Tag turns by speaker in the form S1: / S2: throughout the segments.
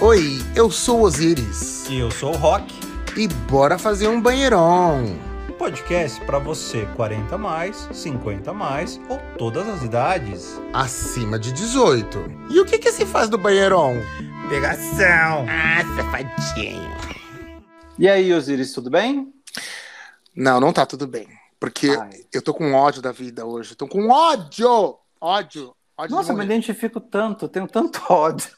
S1: Oi, eu sou Osiris.
S2: E eu sou o Rock.
S1: E bora fazer um banheirão.
S2: Um podcast para você 40 mais, 50 mais ou todas as idades.
S1: Acima de 18. E o que que se faz do banheirão?
S2: Pegação.
S1: Ah, safadinho.
S2: E aí, Osiris, tudo bem?
S1: Não, não tá tudo bem. Porque
S2: Ai.
S1: eu tô com ódio da vida hoje. Tô com ódio! Ódio! Ódio
S2: Nossa,
S1: de
S2: eu me identifico tanto, eu tenho tanto ódio.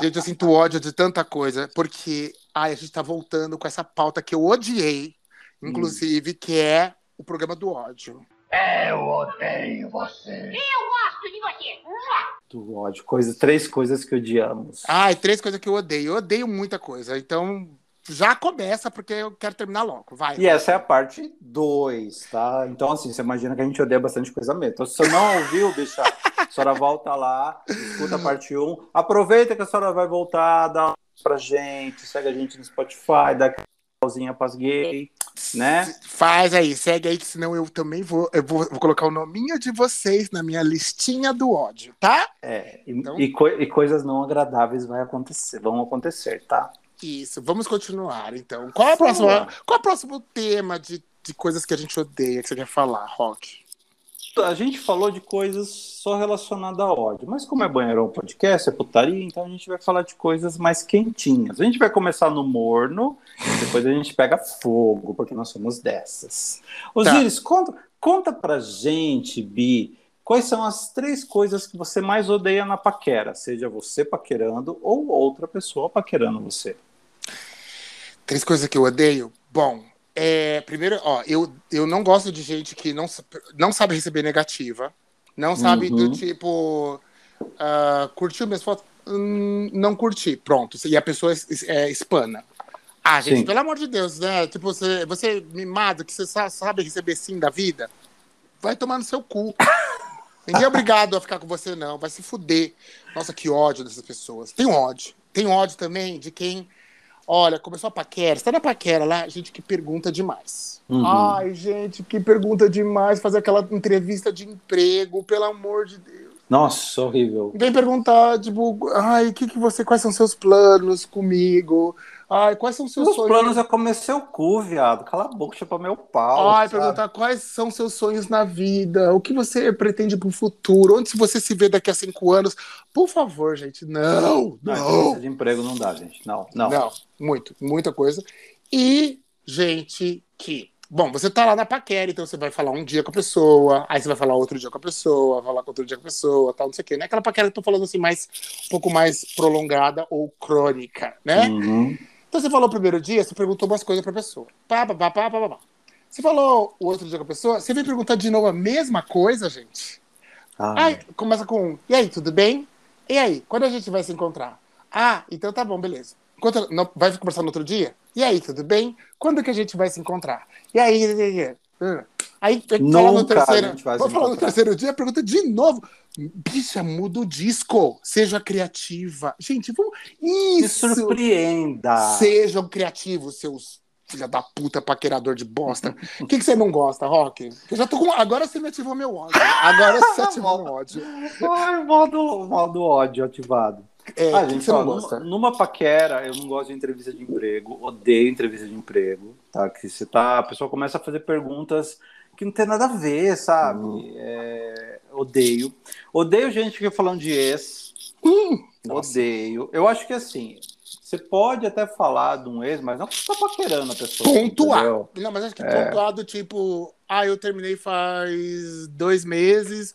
S1: Gente, eu sinto ódio de tanta coisa. Porque, ai, a gente tá voltando com essa pauta que eu odiei. Inclusive, que é o programa do ódio.
S3: Eu odeio você.
S2: Do ódio, coisa, três coisas que odiamos.
S1: Ai, três coisas que eu odeio. Eu odeio muita coisa. Então, já começa, porque eu quero terminar logo. Vai.
S2: E essa é a parte 2, tá? Então, assim, você imagina que a gente odeia bastante coisa mesmo. Então, se você não ouviu, bicha, a senhora volta lá, escuta a parte 1. Um. Aproveita que a senhora vai voltar, dá pra gente, segue a gente no Spotify, dá aquela pausinha pras gay, né?
S1: Faz aí, segue aí, que senão eu também vou, eu vou, vou colocar o nominho de vocês na minha listinha do ódio, tá?
S2: É, e,
S1: Então-
S2: e coi- e coisas não agradáveis vai acontecer, vão acontecer, tá?
S1: Isso, vamos continuar então. Qual é qual é o próximo tema de, de coisas que a gente odeia que você quer falar, Rock?
S2: A gente falou de coisas só relacionadas a ódio, mas como é banheirão podcast, é putaria, então a gente vai falar de coisas mais quentinhas. A gente vai começar no morno, depois a gente pega fogo, porque nós somos dessas. Osiris, conta, conta pra gente, Bi, quais são as três coisas que você mais odeia na paquera, seja você paquerando ou outra pessoa paquerando você.
S1: Três coisas que eu odeio? Bom, é, primeiro, ó, eu, eu não gosto de gente que não, não sabe receber negativa, não sabe
S2: Uhum.
S1: do tipo, ah, curtiu minhas fotos? Hum, não curti, pronto. E a pessoa es- es- é, espana. Ah, gente,
S2: Sim.
S1: pelo amor de Deus, né? Tipo, você, você mimado, que você sa- sabe receber sim da vida, vai tomar no seu cu. Ninguém é obrigado a ficar com você, não. Vai se fuder. Nossa, que ódio dessas pessoas. Tem ódio. Tem ódio também de quem. Olha, começou a paquera. Você tá na paquera lá, gente que pergunta demais.
S2: Uhum.
S1: Ai, gente, que pergunta demais. Fazer aquela entrevista de emprego, pelo amor de Deus.
S2: Nossa, horrível.
S1: Vem perguntar, tipo, ai, o que, que você. Quais são seus planos comigo? Ai, quais são seus
S2: Os
S1: sonhos?
S2: planos é comer seu cu, viado. Cala a boca, chupa meu pau.
S1: Ai,
S2: sabe?
S1: perguntar quais são seus sonhos na vida, o que você pretende pro futuro, onde você se vê daqui a cinco anos. Por favor, gente, não,
S2: Não,
S1: não.
S2: entrevista de emprego não dá, gente. Não, não.
S1: Não, muito, muita coisa. E gente que. Bom, você tá lá na paquera, então você vai falar um dia com a pessoa, aí você vai falar outro dia com a pessoa, falar outro dia com a pessoa, tal, não sei o quê. Não é aquela paquera que eu tô falando assim, mais, um pouco mais prolongada ou crônica, né?
S2: Uhum.
S1: Então você falou o primeiro dia, você perguntou umas coisas pra pessoa. Pá, pá, pá, pá, pá, pá. Você falou o outro dia com a pessoa, você vem perguntar de novo a mesma coisa, gente?
S2: Ai,
S1: Aí começa com e aí, tudo bem? E aí, quando a gente vai se encontrar? Ah, então tá bom, beleza. Enquanto, não, vai conversar no outro dia? E aí, tudo bem? Quando que a gente vai se encontrar? E aí, e aí, aí fala no terceiro, vou
S2: se
S1: falar no terceiro dia, pergunta de novo. Bicha, muda o disco. Seja criativa. Gente, vamos. Isso!
S2: surpreenda.
S1: Sejam criativos, seus filha da puta paquerador de bosta. O que, que você não gosta, Rock? Eu já tô com. Agora você me ativou meu ódio. Agora você ativou meu ódio.
S2: Ai, modo, modo ódio ativado.
S1: É,
S2: ah,
S1: que,
S2: gente,
S1: que
S2: ó, numa, numa paquera, eu não gosto de entrevista de emprego, odeio entrevista de emprego, tá? Que você tá, a pessoa começa a fazer perguntas que não tem nada a ver, sabe?
S1: Uhum.
S2: É, odeio. Odeio gente que falando de ex.
S1: Hum.
S2: Odeio. Eu acho que assim, você pode até falar de um ex, mas não você tá paquerando a pessoa.
S1: Pontuar.
S2: entendeu?
S1: Não, mas acho que
S2: É.
S1: pontuado, tipo, ah, eu terminei faz dois meses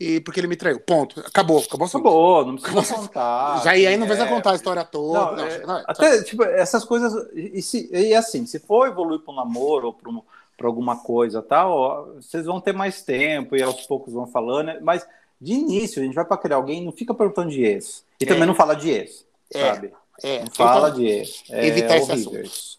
S1: e porque ele me traiu. Ponto. Acabou, acabou.
S2: Acabou, não precisa
S1: Nossa,
S2: contar.
S1: Já e aí não
S2: é,
S1: precisa contar a história toda.
S2: Não,
S1: Não,
S2: é,
S1: não,
S2: até, tipo, essas coisas. E, se, e assim, se for evoluir para um namoro ou para para alguma coisa tal, vocês vão ter mais tempo e aos poucos vão falando, mas de início a gente vai para criar alguém, não fica perguntando de ex. E
S1: É.
S2: também não fala de ex,
S1: É,
S2: sabe?
S1: é,
S2: Não fala
S1: então,
S2: de ex. É
S1: evitar esse assunto.
S2: isso.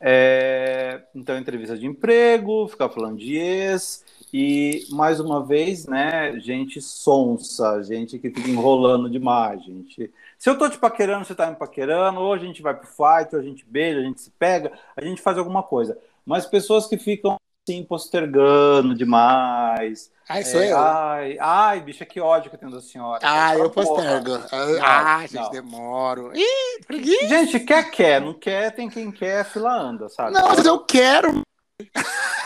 S2: É, então, entrevista de emprego, ficar falando de ex, e mais uma vez, né, gente sonsa, gente que fica enrolando demais, gente. Se eu tô te paquerando, você tá me paquerando, ou a gente vai pro fight, ou a gente beija, a gente se pega, a gente faz alguma coisa. Mas pessoas que ficam assim, postergando demais.
S1: Ai, sou
S2: É,
S1: eu.
S2: Ai, ai, bicha, que ódio que eu tenho da senhora.
S1: Ah, eu postergo.
S2: Não,
S1: Ah, gente,
S2: não.
S1: demoro. Ih, preguiça.
S2: Gente, quer, quer. Não quer, tem quem quer, a fila anda, sabe?
S1: Não, mas eu quero.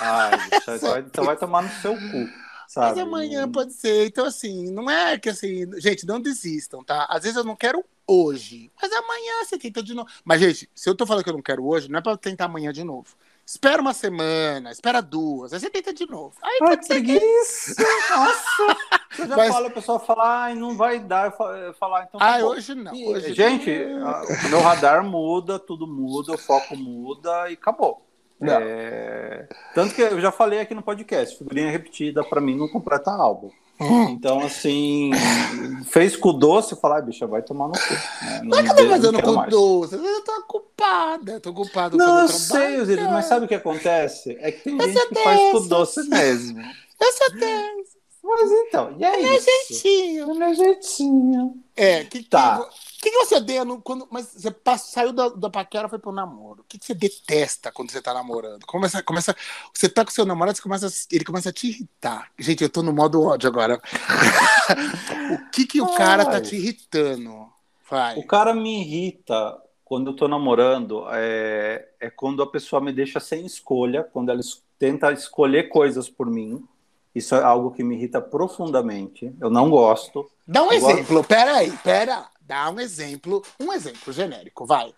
S2: Ai, então vai, então vai tomar no seu cu, sabe?
S1: Mas amanhã pode ser. Então, assim, não é que assim. Gente, não desistam, tá? Às vezes eu não quero hoje, mas amanhã você tenta de novo. Mas, gente, se eu tô falando que eu não quero hoje, não é pra tentar amanhã de novo. Espera uma semana, espera duas, aí você tenta de novo. Aí
S2: Ai,
S1: pode ser que.
S2: preguiça! Nossa! Eu já
S1: Mas-
S2: falo, o pessoal fala, ai, não vai dar. Eu fa- eu falar, então. tá
S1: Ah, hoje não.
S2: E,
S1: Hoje
S2: gente, a- o meu radar muda, tudo muda, o foco muda e acabou.
S1: Não.
S2: É, Tanto que eu já falei aqui no podcast, figurinha repetida pra mim não completa álbum.
S1: Hum.
S2: Então, assim, fez com o doce, falar, ah, bicha, vai tomar no cu. né?
S1: Não é que eu tô fazendo com doce, eu tô ocupada, tô ocupado
S2: Não, eu sei, Osiris, mas sabe o que acontece? É que tem
S1: Eu
S2: gente que faz com doce mesmo.
S1: Eu sou dessa,
S2: Mas então, e é
S1: meu
S2: isso?
S1: jeitinho.
S2: Do meu jeitinho.
S1: É, que,
S2: Tá.
S1: que, que você odeia no, quando. Mas você passa, saiu da, da paquera foi pro namoro. O que, que você detesta quando você tá namorando? Começa, começa, você tá com seu namorado, você começa, ele começa a te irritar. Gente, eu tô no modo ódio agora. o que, que o cara tá
S2: Ai.
S1: te irritando? Vai.
S2: O cara me irrita quando eu tô namorando, é, é quando a pessoa me deixa sem escolha, quando ela es- tenta escolher coisas por mim. Isso é algo que me irrita profundamente. Eu não gosto.
S1: Dá um
S2: Agora-
S1: exemplo. Pera aí, pera. Dá um exemplo. Um exemplo genérico, vai.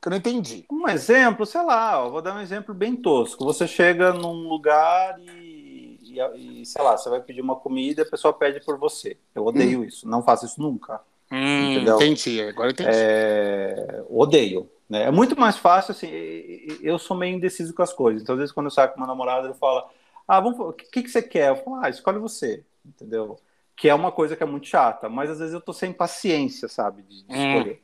S1: Que eu não entendi.
S2: Um exemplo, sei lá, eu vou dar um exemplo bem tosco. Você chega num lugar e, e, e, sei lá, você vai pedir uma comida e a pessoa pede por você. Eu odeio isso. Não faço isso nunca.
S1: Hum,
S2: Entendeu?
S1: entendi, agora eu entendi.
S2: É, odeio. Né? É muito mais fácil, assim, eu sou meio indeciso com as coisas. Então, às vezes, quando eu saio com meu namorado, ele fala, ah, vamos, o que, que você quer? Eu falo, ah, escolhe você, entendeu? Que é uma coisa que é muito chata, mas às vezes eu tô sem paciência, sabe, de, de
S1: Hum.
S2: escolher.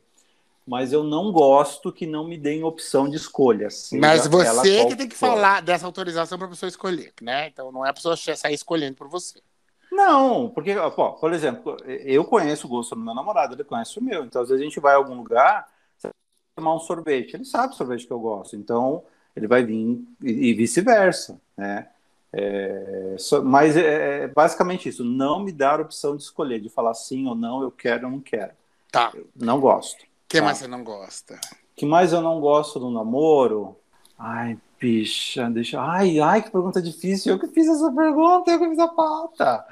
S2: Mas eu não gosto que não me deem opção de escolha. seja
S1: Mas você que tem que
S2: for.
S1: falar dessa autorização para a pessoa escolher, né? Então não é a pessoa sair escolhendo por você.
S2: Não, porque, pô, por exemplo, eu conheço o gosto do meu namorado, ele conhece o meu. Então, às vezes a gente vai a algum lugar, tomar um sorvete, ele sabe o sorvete que eu gosto, então ele vai vir e vice-versa, né? É, mas é, é basicamente isso, não me dar a opção de escolher, de falar sim ou não, eu quero ou não quero.
S1: Tá.
S2: Eu não gosto.
S1: O que
S2: Tá.
S1: mais você não gosta?
S2: O que mais eu não gosto do namoro? Ai, bicha, deixa. Ai, ai, que pergunta difícil. Eu que fiz essa pergunta, eu que fiz a pauta.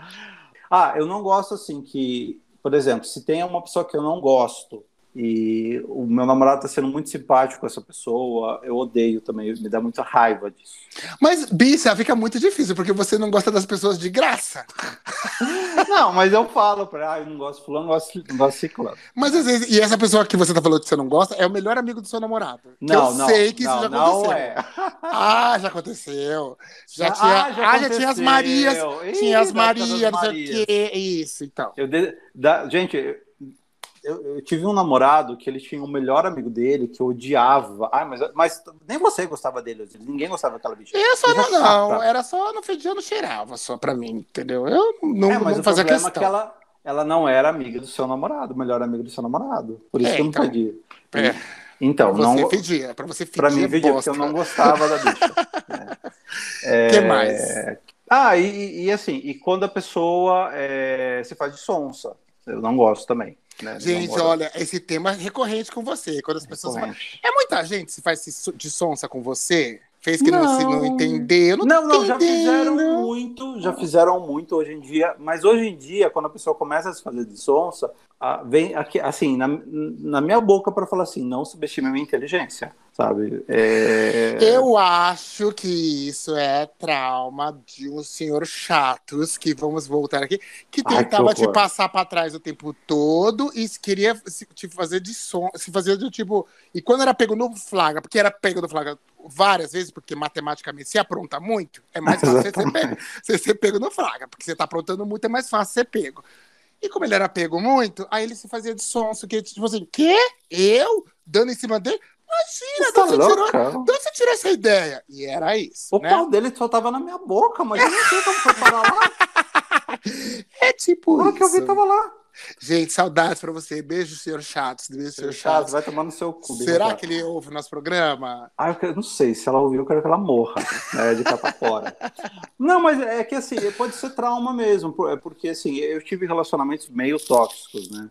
S2: Ah, eu não gosto assim que, por exemplo, se tem uma pessoa que eu não gosto e o meu namorado tá sendo muito simpático com essa pessoa, eu odeio também, me dá muita raiva disso.
S1: Mas, Bissa, fica muito difícil, porque você não gosta das pessoas de graça.
S2: Não, mas eu falo pra, ah, eu não gosto de fulano, não gosto, não gosto de ciclano.
S1: Mas às vezes, e essa pessoa que você tá falando que você não gosta é o melhor amigo do seu namorado.
S2: Não,
S1: eu
S2: não,
S1: sei que isso
S2: não,
S1: já
S2: não
S1: aconteceu.
S2: é.
S1: Ah, já aconteceu. Já
S2: Ah,
S1: tinha,
S2: já
S1: ah, já tinha as. Marias,
S2: Ih,
S1: tinha as
S2: das
S1: Marias, não sei o quê. Isso, então.
S2: Eu de- da- gente, eu, eu tive um namorado que ele tinha um melhor amigo dele que eu odiava. Ai, mas, mas nem você gostava dele, ninguém gostava daquela bicha.
S1: Eu só
S2: Bicha
S1: não, não,
S2: chata.
S1: era só no fedia, não cheirava só pra mim, entendeu? Eu não,
S2: é, mas
S1: não
S2: o
S1: fazia
S2: problema
S1: questão.
S2: é que ela, ela não era amiga do seu namorado, o melhor amigo do seu namorado. Por isso
S1: É,
S2: que eu não
S1: então.
S2: pedi.
S1: É,
S2: Então,
S1: pra você
S2: não.
S1: fedia, pra você fedia
S2: Pra mim, pedir, porque eu não gostava da bicha. É,
S1: que mais?
S2: Ah, e, e assim, e quando a pessoa é, se faz de sonsa, eu não gosto também. Né,
S1: Gente, olha, esse tema é recorrente com você. Quando as pessoas falam. É muita gente se faz de sonsa com você? Fez que não,
S2: Não.
S1: se não entendeu? Não,
S2: Não, não, já fizeram muito, já fizeram muito hoje em dia, mas hoje em dia, quando a pessoa começa a se fazer de sonsa, ah, vem aqui, assim, na, na minha boca para falar assim, não subestime a minha inteligência, sabe? É...
S1: Eu acho que isso é trauma de uns senhores chatos que vamos voltar aqui, que
S2: Ai, que
S1: tentava te passar pra trás o tempo todo e queria se- te fazer de som, se fazer do tipo. E quando era pego no flagra, porque era pego no flagra várias vezes, porque matematicamente se apronta muito, é mais fácil você ser, pego, você ser pego no flagra, porque você tá aprontando muito, é mais fácil ser pego. E como ele era pego muito, aí ele se fazia de sonso, que tipo assim, quê? Eu? Dando em cima dele? Imagina,
S2: tá
S1: de onde você tirou,
S2: louca?
S1: de onde você tirou essa ideia? E era isso,
S2: O
S1: né?
S2: pau dele só tava na minha boca, mas eu não sei como foi parar lá.
S1: É tipo
S2: hora que eu vi, tava lá.
S1: Gente, saudades pra você. Beijo, senhor Chatos. Beijo, senhor
S2: Seu chato,
S1: Chatos.
S2: vai tomar no seu cu.
S1: Será
S2: beijo,
S1: que ele ouve o nosso programa?
S2: Ah, eu não sei, se ela ouvir, eu quero que ela morra, né, de capa fora. Não, mas é que assim, pode ser trauma mesmo, é porque assim, eu tive relacionamentos meio tóxicos, né?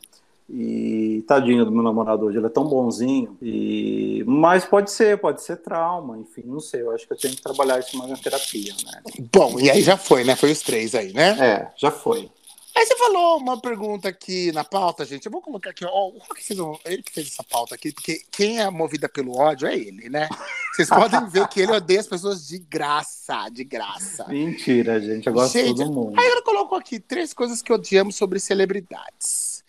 S2: E tadinho do meu namorado hoje, ele é tão bonzinho. E... Mas pode ser, pode ser trauma, enfim, não sei. Eu acho que eu tenho que trabalhar isso mais na terapia, né?
S1: Bom, e aí já foi, né? Foi os três aí, né?
S2: É, já foi.
S1: Aí você falou uma pergunta aqui na pauta, gente. Eu vou colocar aqui, ó. O Rock fez ele que fez essa pauta aqui, porque quem é movida pelo ódio é ele, né? Vocês podem ver que ele odeia as pessoas de graça, de graça.
S2: Mentira, gente, eu gosto
S1: Gente,
S2: de todo mundo.
S1: Aí ele colocou aqui três coisas que odiamos sobre celebridades.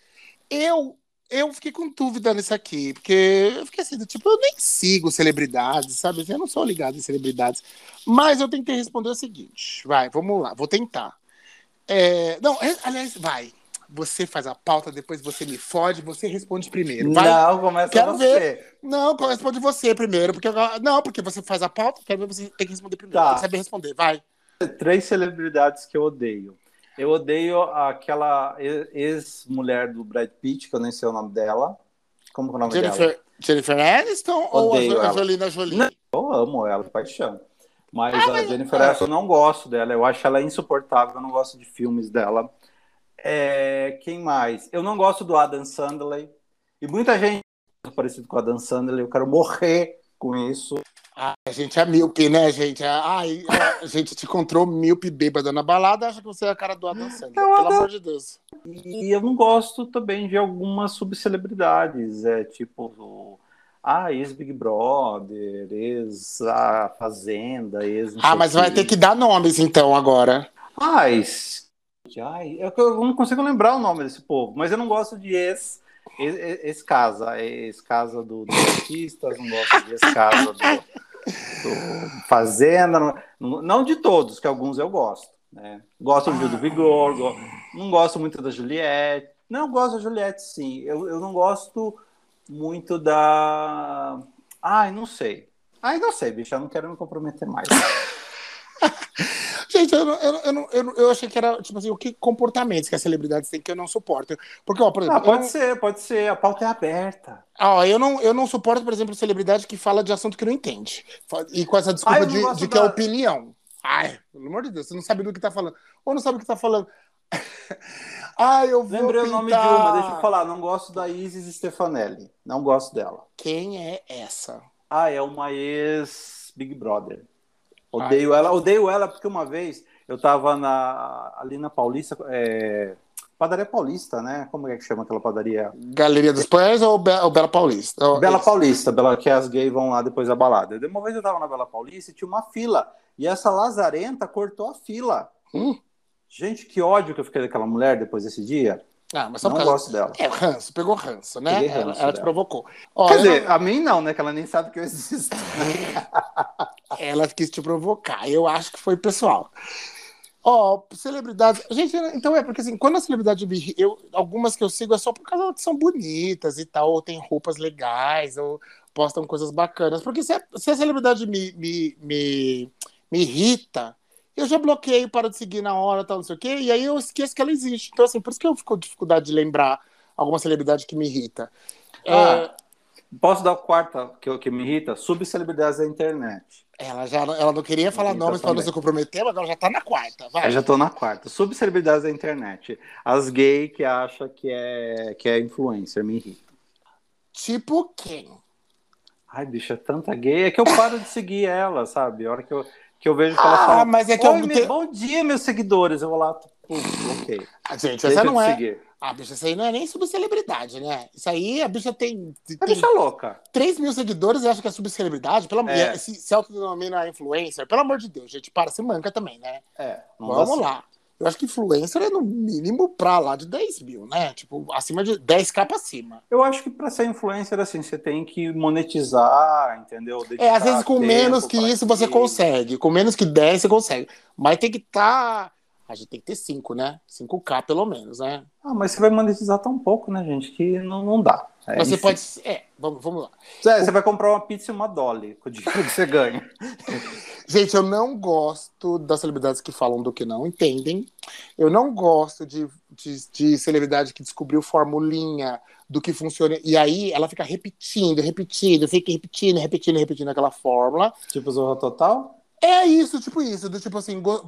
S1: Eu eu fiquei com dúvida nisso aqui, porque eu fiquei assim, tipo, eu nem sigo celebridades, sabe? Eu não sou ligado em celebridades. Mas eu tentei responder o seguinte. Vai, vamos lá, vou tentar. É, não, é, aliás, vai. Você faz a pauta, depois você me fode, você responde primeiro. Vai.
S2: Não, começa
S1: Quero
S2: você.
S1: ver. Não, responde você primeiro, porque não, porque você faz a pauta, quero ver você tem que responder primeiro.
S2: Tá.
S1: Tem que saber responder, vai.
S2: Três celebridades que eu odeio. Eu odeio aquela ex-mulher do Brad Pitt, que eu nem sei o nome dela. Como é o nome dela?
S1: Jennifer, Jennifer Aniston ou a
S2: Odeio
S1: Jo- a. Angelina Jolie?
S2: Não. Eu amo ela, paixão. Mas
S1: Ah,
S2: a
S1: mas-
S2: Jennifer
S1: ah.
S2: Aniston eu não gosto dela. Eu acho ela insuportável. Eu não gosto de filmes dela. É, quem mais? Eu não gosto do Adam Sandler. E muita gente é parecido com o Adam Sandler. Eu quero morrer com isso.
S1: Ai, a gente é míope, né, gente? Ai, a gente te encontrou míope bêbada na balada, acha que você é a cara do Adam Sandler.
S2: Eu
S1: Pelo
S2: adoro.
S1: amor de Deus.
S2: E eu não gosto também de algumas subcelebridades. É tipo. Ah, ex-Big Brother, ex-A Fazenda, ex.
S1: Ah, mas vai ter que dar nomes então agora.
S2: Mas. Ai, eu, eu não consigo lembrar o nome desse povo, mas eu não gosto de ex. ex- Ex-casa, ex-casa do, dos artistas, não gosto de ex-casa do, Fazenda, não, não de todos, que alguns eu gosto. Né? Gosto do Gil do Vigor, go- não gosto muito da Juliette. Não, eu gosto da Juliette, sim. Eu, eu não gosto muito da. Ai, não sei. Ai, não sei, bicho, eu não quero me comprometer mais.
S1: Gente, eu, não- eu, não- eu, não- eu, achei que era, tipo assim, o que comportamentos que as celebridades têm que eu não suporto. Porque, ó, por exemplo,
S2: Ah, pode ser, pode ser. A pauta é aberta.
S1: ó, eu, não, eu não suporto, por exemplo, celebridade que fala de assunto que não entende. E com essa
S2: Ah,
S1: desculpa
S2: não
S1: de, de que é
S2: da-
S1: opinião. Ai, pelo amor de Deus, você não sabe do que tá falando. Ou não sabe o que tá falando. Ai, eu vou
S2: Lembrei o nome de
S1: pintar.
S2: uma, deixa eu falar. Não gosto da Isis Stefanelli. Não gosto dela.
S1: Quem é essa?
S2: Ah, é uma ex-Big Brother. Odeio ela, odeio ela porque uma vez eu tava na, ali na Paulista, é, padaria Paulista, né? Como é que chama aquela padaria?
S1: Galeria dos Pães ou, Be ou Bela Paulista? Ó,
S2: Bela. Paulista, Bela, que as gays vão lá depois da balada. De Uma vez eu tava na Bela Paulista e tinha uma fila. E essa lazarenta cortou a fila.
S1: Hum.
S2: Gente, que ódio que eu fiquei daquela mulher depois desse dia.
S1: Ah, mas só
S2: Não gosto dela.
S1: É, ranço, pegou ranço, né?
S2: Peguei
S1: ela
S2: ranço
S1: ela te provocou. Ó,
S2: Quer dizer, a mim não, né? Que ela nem sabe que eu existo.
S1: ela quis te provocar. Eu acho que foi pessoal. Ó, celebridades. Gente, então é porque assim, quando a celebridade me. Eu, algumas que eu sigo é só por causa que são bonitas e tal, ou tem roupas legais, ou postam coisas bacanas. Porque se a, se a celebridade me, me, me, me irrita, eu já bloqueio, paro de seguir na hora, tal, não sei o quê, e aí eu esqueço que ela existe. Então, assim, por isso que eu fico com dificuldade de lembrar alguma celebridade que me irrita.
S2: Ah, Posso dar o quarto que, que me irrita? Subcelebridades da internet.
S1: É, ela já não- ela não queria falar nomes para não se comprometer, mas agora já tá na quarta. Vai.
S2: Eu já tô na quarta. Subcelebridades da internet. As gays que acham que é, que é influencer, me irrita.
S1: Tipo quem?
S2: Ai, bicho, é tanta gay. É que eu paro de seguir ela, sabe? A hora que eu, que eu vejo que ela
S1: Ah,
S2: fala.
S1: mas é que eu
S2: me-
S1: te-
S2: Bom dia, meus seguidores. Eu vou lá, putz, ok.
S1: Ah, gente, essa não é.
S2: seguir.
S1: Ah, bicha, isso aí não é nem subcelebridade, né? Isso aí, a bicha tem,
S2: A
S1: tem
S2: bicha louca.
S1: 3 mil seguidores e acha que é subcelebridade. Pelo,
S2: É.
S1: se, se autodenomina influencer, pelo amor de Deus, gente, para, se manca também, né?
S2: É,
S1: Vamos
S2: certo.
S1: lá. Eu acho que influencer é no mínimo pra lá de 10 mil, né? Tipo, acima de 10k pra cima.
S2: Eu acho que para ser influencer, assim, você tem que monetizar, entendeu?
S1: É, às
S2: Dedicar
S1: vezes com menos que
S2: pra
S1: isso você consegue. Com menos que 10 você consegue. Mas tem que estar. A gente tem que ter 5, né? 5k pelo menos, né?
S2: Ah, mas você vai monetizar tão pouco, né, gente? Que não, não dá. É,
S1: Mas você pode. É, vamos, vamos lá.
S2: É, você vai comprar uma pizza e uma dolly com o dinheiro que você ganha.
S1: Gente, eu não gosto das celebridades que falam do que não entendem. Eu não gosto de de, de celebridade que descobriu formulinha do que funciona. E aí ela fica repetindo, repetindo, fica repetindo, repetindo, repetindo aquela fórmula.
S2: Tipo Zorra Total?
S1: É isso, tipo isso, do tipo assim, go-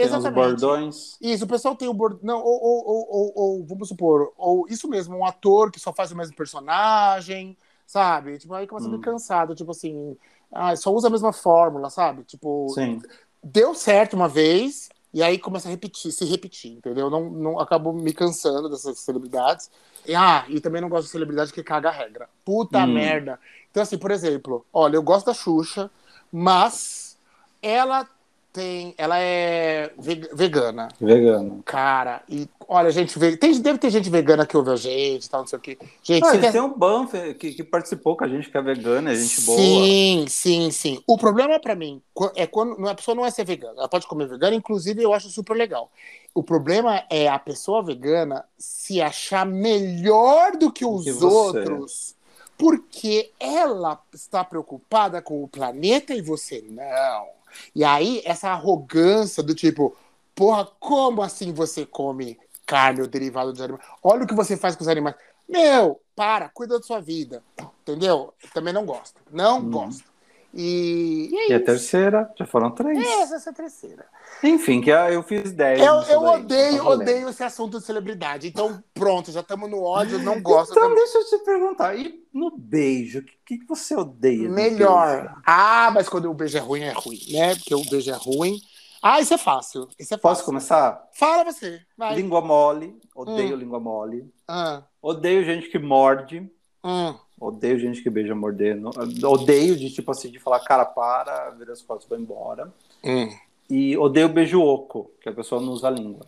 S1: exatamente.
S2: bordões.
S1: Isso, o pessoal tem o bordão. Não, ou, ou, ou, ou, vamos supor, ou isso mesmo, um ator que só faz o mesmo personagem, sabe? Tipo, aí começa a
S2: Hum.
S1: me cansado, tipo assim, ah, só usa a mesma fórmula, sabe? Tipo,
S2: Sim.
S1: deu certo uma vez, e aí começa a repetir, se repetir, entendeu? Não, não acabo me cansando dessas celebridades. E, ah, e também não gosto de celebridade que caga a regra. Puta
S2: Hum.
S1: merda. Então, assim, por exemplo, olha, eu gosto da Xuxa, mas ela tem. Ela é ve- vegana.
S2: Vegano.
S1: Cara, e olha, gente, tem, deve ter gente vegana que ouve a gente e tal, não sei o quê. Gente,
S2: Ah,
S1: quer-
S2: têm um Banff que, que participou com a gente, que é vegana, é gente boa.
S1: Sim, sim, sim. O problema pra mim é quando a pessoa não é ser vegana. Ela pode comer vegana, inclusive eu acho super legal. O problema é a pessoa vegana se achar melhor do que os
S2: que
S1: outros, porque ela está preocupada com o planeta e você não. E aí, essa arrogância do tipo, porra, como assim você come carne ou derivado de animais? Olha o que você faz com os animais. Meu, para, cuida da sua vida. Entendeu? Também não gosto. Não
S2: Hum.
S1: gosto. E, e é
S2: E a terceira, já foram três.
S1: Essa, essa é a terceira.
S2: Enfim, que eu fiz dez.
S1: Eu, eu
S2: daí,
S1: odeio,
S2: tá valendo.
S1: odeio esse assunto de celebridade. Então, pronto, já estamos no ódio, não gosto
S2: Então,
S1: também.
S2: deixa eu te perguntar. E no beijo, o que, que você odeia?
S1: Melhor. Ah, mas quando o beijo é ruim, é ruim, né? Porque o beijo é ruim. Ah, isso é fácil. Isso é
S2: Posso
S1: fácil.
S2: começar?
S1: Fala você. Vai.
S2: Língua mole. Odeio
S1: Hum.
S2: língua mole.
S1: Ah,
S2: Odeio gente que morde.
S1: hum.
S2: Odeio gente que beija mordendo. Odeio de tipo assim, de falar, cara, para, vira as costas e vai embora.
S1: Hum.
S2: E odeio beijo oco, que a pessoa não usa a língua.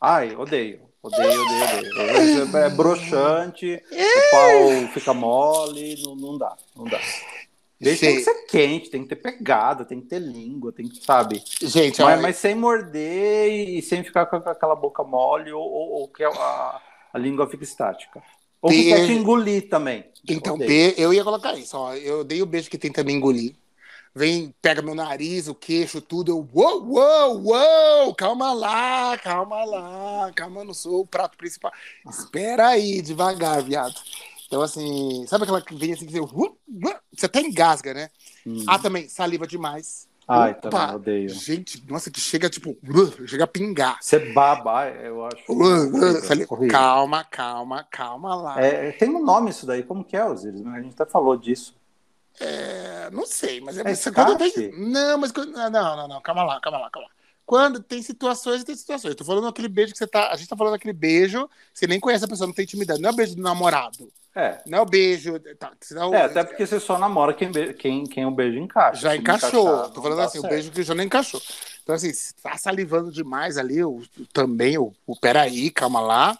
S2: Ai, odeio. Odeio, odeio, odeio. É broxante, o pau fica mole, não, não dá, não dá. Beijo tem que ser quente, tem que ter pegada, tem que ter língua, tem que, sabe?
S1: Gente,
S2: Mas,
S1: olha,
S2: mas sem morder e sem ficar com aquela boca mole ou, ou- ou que a, a língua fica estática. Ou que
S1: Beijo.
S2: quer te engolir também.
S1: Então, be- eu ia colocar isso, ó. Eu dei o beijo que tenta me engolir. Vem, pega meu nariz, o queixo, tudo. Eu, uou, uou, uou, calma lá, calma lá, calma, não sou o prato principal. Espera aí, devagar, viado. Então, assim, sabe aquela que vem assim, que você, uou, uou, você até engasga, né?
S2: Hum.
S1: Ah, também, saliva demais.
S2: Ai,
S1: Opa,
S2: também odeio.
S1: Gente, nossa, que chega, tipo, uou, chega a pingar.
S2: Você baba, eu acho. Horrível,
S1: saliva.
S2: horrível.
S1: Calma, calma, calma lá.
S2: É, tem um nome isso daí, como que é, Osiris? A gente até falou disso.
S1: É, não sei, mas é,
S2: É
S1: quando tem. Não, mas. Não, não, não, calma lá, calma lá, calma lá. Quando tem situações, tem situações. Eu tô falando aquele beijo que você tá. A gente tá falando aquele beijo, você nem conhece a pessoa, não tem intimidade. Não é o beijo do namorado.
S2: É.
S1: Não é o beijo. Tá, senão,
S2: É, até porque você só namora quem, be- quem, quem o beijo encaixa.
S1: já encaixou.
S2: encaixar,
S1: tô falando assim, o
S2: certo.
S1: beijo que já não encaixou. Então, assim, se tá salivando demais ali, o, também, o, o peraí, calma lá.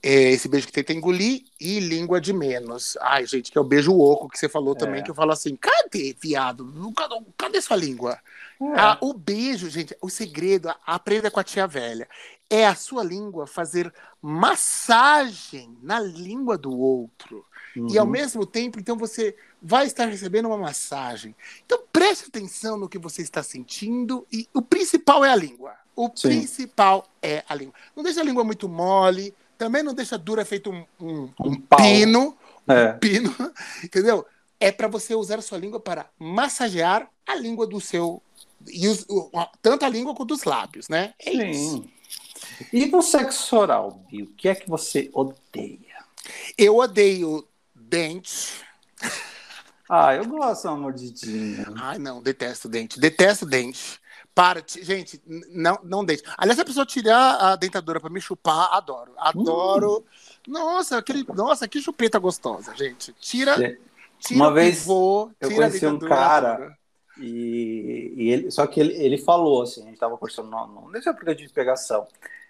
S1: É, esse beijo que tenta engolir e língua de menos. Ai, gente, que é o beijo oco que você falou também,
S2: É.
S1: que eu falo assim: cadê, viado? Cadê, cadê sua língua?
S2: É.
S1: Ah, o beijo, gente, o segredo, aprenda com a tia velha, é a sua língua fazer massagem na língua do outro. E ao
S2: Uhum.
S1: mesmo tempo, então você vai estar recebendo uma massagem. Então preste atenção no que você está sentindo e o principal é a língua. O
S2: Sim.
S1: principal é a língua. Não deixa a língua muito mole, também não deixa dura feito um, um, um
S2: Um
S1: pino,
S2: É.
S1: pino, entendeu? É para você usar a sua língua para massagear a língua do seu e os- o- tanto a língua quanto os lábios, né? É isso.
S2: Sim. E no sexo oral, Bill, o que é que você odeia?
S1: Eu odeio dente.
S2: Ah, eu gosto de uma mordidinha.
S1: Ai, não, detesto dente. Detesto dente. Para, gente, não, não dente. Aliás, se a pessoa tirar a dentadura para me chupar, adoro. Adoro. Nossa, aquele, nossa, que chupeta gostosa, gente. Tira, tira
S2: Uma vez
S1: pivô,
S2: eu conheci um cara-. E, e ele, só que ele, ele falou assim, a gente tava conversando, não, sei porque de pegação.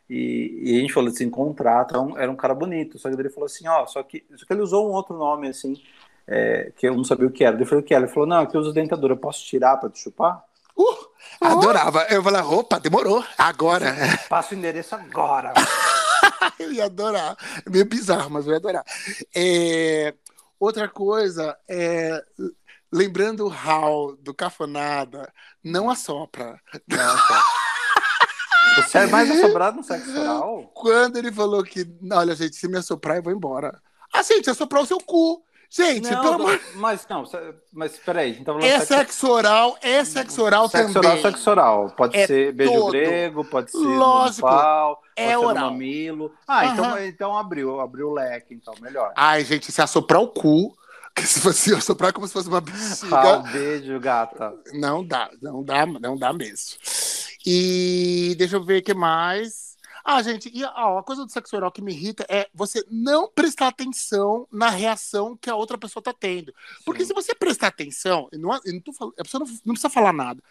S2: E, e a gente falou de se encontrar, então era um cara bonito. Só que ele falou assim, ó, só que, só que ele usou um outro nome assim, é, que eu não sabia o que era. Ele falou o que era. Ele falou, não, aqui eu uso dentadura, eu posso tirar pra te chupar?
S1: Uh, adorava. Eu falei, opa, demorou. Agora.
S2: Passa o endereço agora.
S1: eu ia adorar. É meio bizarro, mas eu ia adorar. É, outra coisa, é, lembrando o Hal do Cafonada, não assopra.
S2: Nossa. Você é mais assombrado no sexo oral?
S1: Quando ele falou que, olha, gente, se me assoprar, eu vou embora. Ah, gente, assoprar o seu cu. Gente,
S2: Não,
S1: pelo amor
S2: mas não, mas peraí, falando
S1: É
S2: sexo,
S1: sexo oral, é sexo oral
S2: sexo
S1: também.
S2: oral, sexo oral. Pode
S1: É
S2: ser beijo
S1: todo.
S2: grego, pode ser
S1: Lógico,
S2: pau,
S1: é
S2: pode ser
S1: oral.
S2: no mamilo. Ah, então,
S1: Aham.
S2: então abriu, abriu o leque, então, melhor.
S1: Ai, gente, se assoprar o cu, que se fosse assoprar como se fosse uma
S2: Ah,
S1: bexiga,
S2: um beijo, gata.
S1: não dá, não dá, não dá mesmo. E deixa eu ver o que mais. Ah, gente, e ó, a coisa do sexo oral que me irrita é você não prestar atenção na reação que a outra pessoa tá tendo. Porque
S2: Sim.
S1: se você prestar atenção, eu não, eu não tô falando, a pessoa não, não precisa falar nada.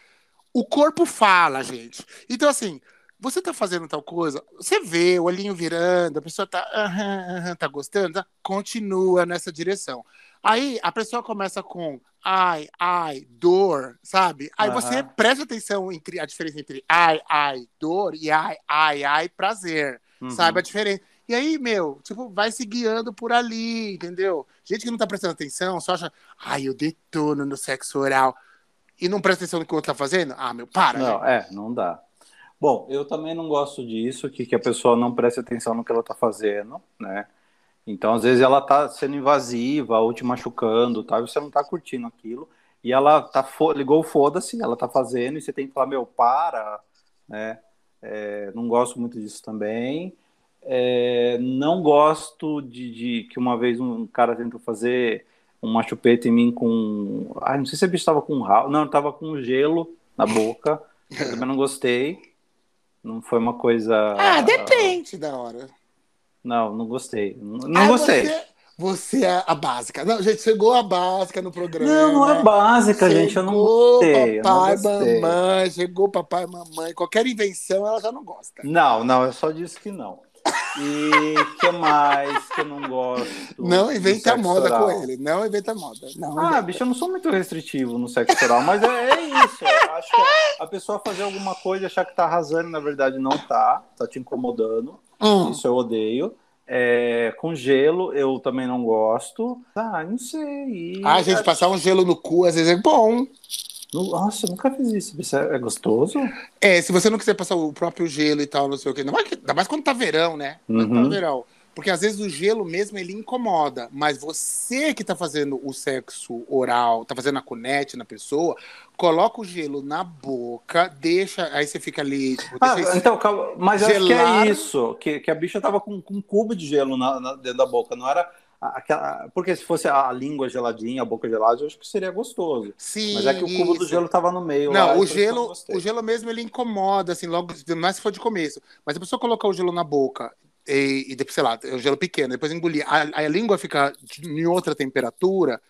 S1: O corpo fala, gente. Então, assim, você tá fazendo tal coisa, você vê o olhinho virando, a pessoa tá, aham, tá gostando, tá? continua nessa direção. Aí a pessoa começa com ai, ai, dor, sabe? Aí
S2: Aham.
S1: você presta atenção entre a diferença entre ai, ai, dor e ai, ai, ai, prazer.
S2: Uhum.
S1: Sabe a diferença? E aí, meu, tipo, vai se guiando por ali, entendeu? Gente que não tá prestando atenção, só acha, ai, eu detono no sexo oral. E não presta atenção no que o outro tá fazendo? Ah, meu, para.
S2: Não, é, não dá. Bom, eu também não gosto disso, que, que a pessoa não preste atenção no que ela está fazendo, né? Então, às vezes, ela tá sendo invasiva ou te machucando, tá? e você não tá curtindo aquilo. E ela tá ligou foda-se, ela tá fazendo, e você tem que falar, meu, para, né? É, não gosto muito disso também. É, não gosto de, de que uma vez um cara tentou fazer uma chupeta em mim com. Ai, não sei se a bicha estava com ralo. Não, tava com gelo na boca. Eu também não gostei. Não foi uma coisa.
S1: Ah, depende da hora.
S2: Não, não gostei. Não,
S1: Ah,
S2: gostei.
S1: Você, você é a básica. Não, gente, chegou a básica no programa.
S2: Não, não é básica, gente. Eu não
S1: Chegou
S2: gostei. eu não
S1: papai,
S2: gostei.
S1: mamãe, chegou papai, mamãe. Qualquer invenção ela já não gosta.
S2: Não, não, eu só disse que não. E que mais que eu não gosto?
S1: Não inventa moda
S2: oral?
S1: com ele. Não inventa moda. Não
S2: Ah,
S1: inventa.
S2: bicho, eu não sou muito restritivo no sexo oral, mas é, é isso. Eu acho que a pessoa fazer alguma coisa e achar que tá arrasando, na verdade não tá, tá te incomodando.
S1: Hum.
S2: Isso eu odeio. É, com gelo eu também não gosto. Ah, não sei.
S1: Ah, gente, passar um gelo no cu às vezes é bom.
S2: Nossa, eu nunca fiz isso. Isso é é gostoso?
S1: É, se você não quiser passar o próprio gelo e tal, não sei o quê. Ainda mais, ainda mais quando tá verão, né? Quando
S2: Uhum.
S1: tá verão. Porque às vezes o gelo mesmo ele incomoda, mas você que tá fazendo o sexo oral, tá fazendo a cunete na pessoa, coloca o gelo na boca, deixa, aí você fica ali, tipo,
S2: Ah, então, calma, mas eu acho que
S1: Gelar.
S2: é isso, que, que a bicha tava com, com um cubo de gelo na, na- dentro da boca, não era aquela. Porque se fosse a língua geladinha, a boca gelada, eu acho que seria gostoso.
S1: Sim,
S2: Mas é que o cubo do
S1: isso.
S2: gelo tava no meio. lá,
S1: Não,
S2: e
S1: o
S2: não
S1: gelo, o gelo mesmo ele incomoda, assim, logo, mais se for de começo. Mas a pessoa colocar o gelo na boca e, e depois, sei lá, é o gelo pequeno, depois engolir, a, a língua fica em outra temperatura,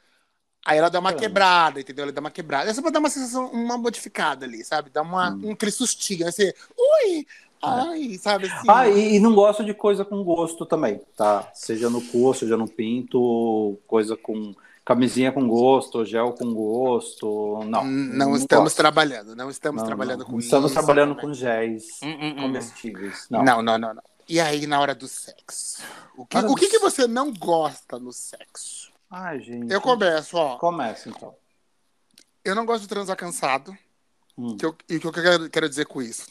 S1: aí ela dá uma quebrada, entendeu? Ela dá uma quebrada. É só pra dar uma sensação, uma modificada ali, sabe? Dá uma,
S2: Hum.
S1: um aquele sustinho, aí você, ui, ai, sabe assim.
S2: Ah, e, e não gosto de coisa com gosto também, tá? Seja no cu, seja no pinto, coisa com camisinha com gosto, gel com gosto. Não.
S1: não, estamos
S2: gosto.
S1: trabalhando, não estamos
S2: Não,
S1: trabalhando
S2: não.
S1: com isso.
S2: Estamos trabalhando com géis
S1: Hum, hum, hum.
S2: comestíveis.
S1: Não.
S2: Não.
S1: não, não, não, E aí, na hora do sexo? O que, o que, que você não gosta no sexo?
S2: Ai, gente.
S1: Eu começo, ó.
S2: Começa, então.
S1: Eu não gosto de transar cansado.
S2: Hum.
S1: Que eu- e o que eu quero, quero dizer com isso?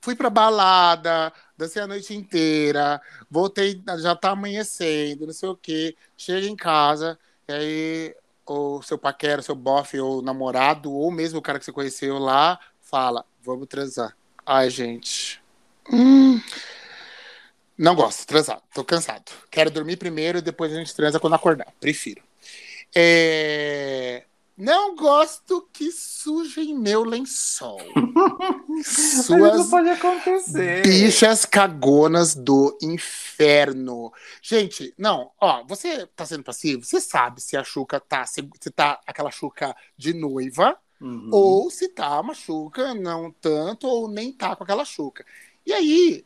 S1: Fui pra balada, dancei a noite inteira, voltei, já tá amanhecendo, não sei o quê. Chega em casa, e aí o seu paquera, seu bofe, ou namorado, ou mesmo o cara que você conheceu lá, fala: Vamos transar. Ai, gente. Hum. Não gosto de transar, tô cansado. Quero dormir primeiro e depois a gente transa quando acordar. Prefiro. É, Não gosto que sujem meu lençol.
S2: Mas isso
S1: Suas
S2: pode acontecer.
S1: bichas cagonas do inferno. Gente, não, ó, você tá sendo passivo, você sabe se a Xuca tá, se, se tá aquela Xuca de noiva,
S2: Uhum.
S1: ou se tá uma Xuca não tanto, ou nem tá com aquela Xuca. E aí,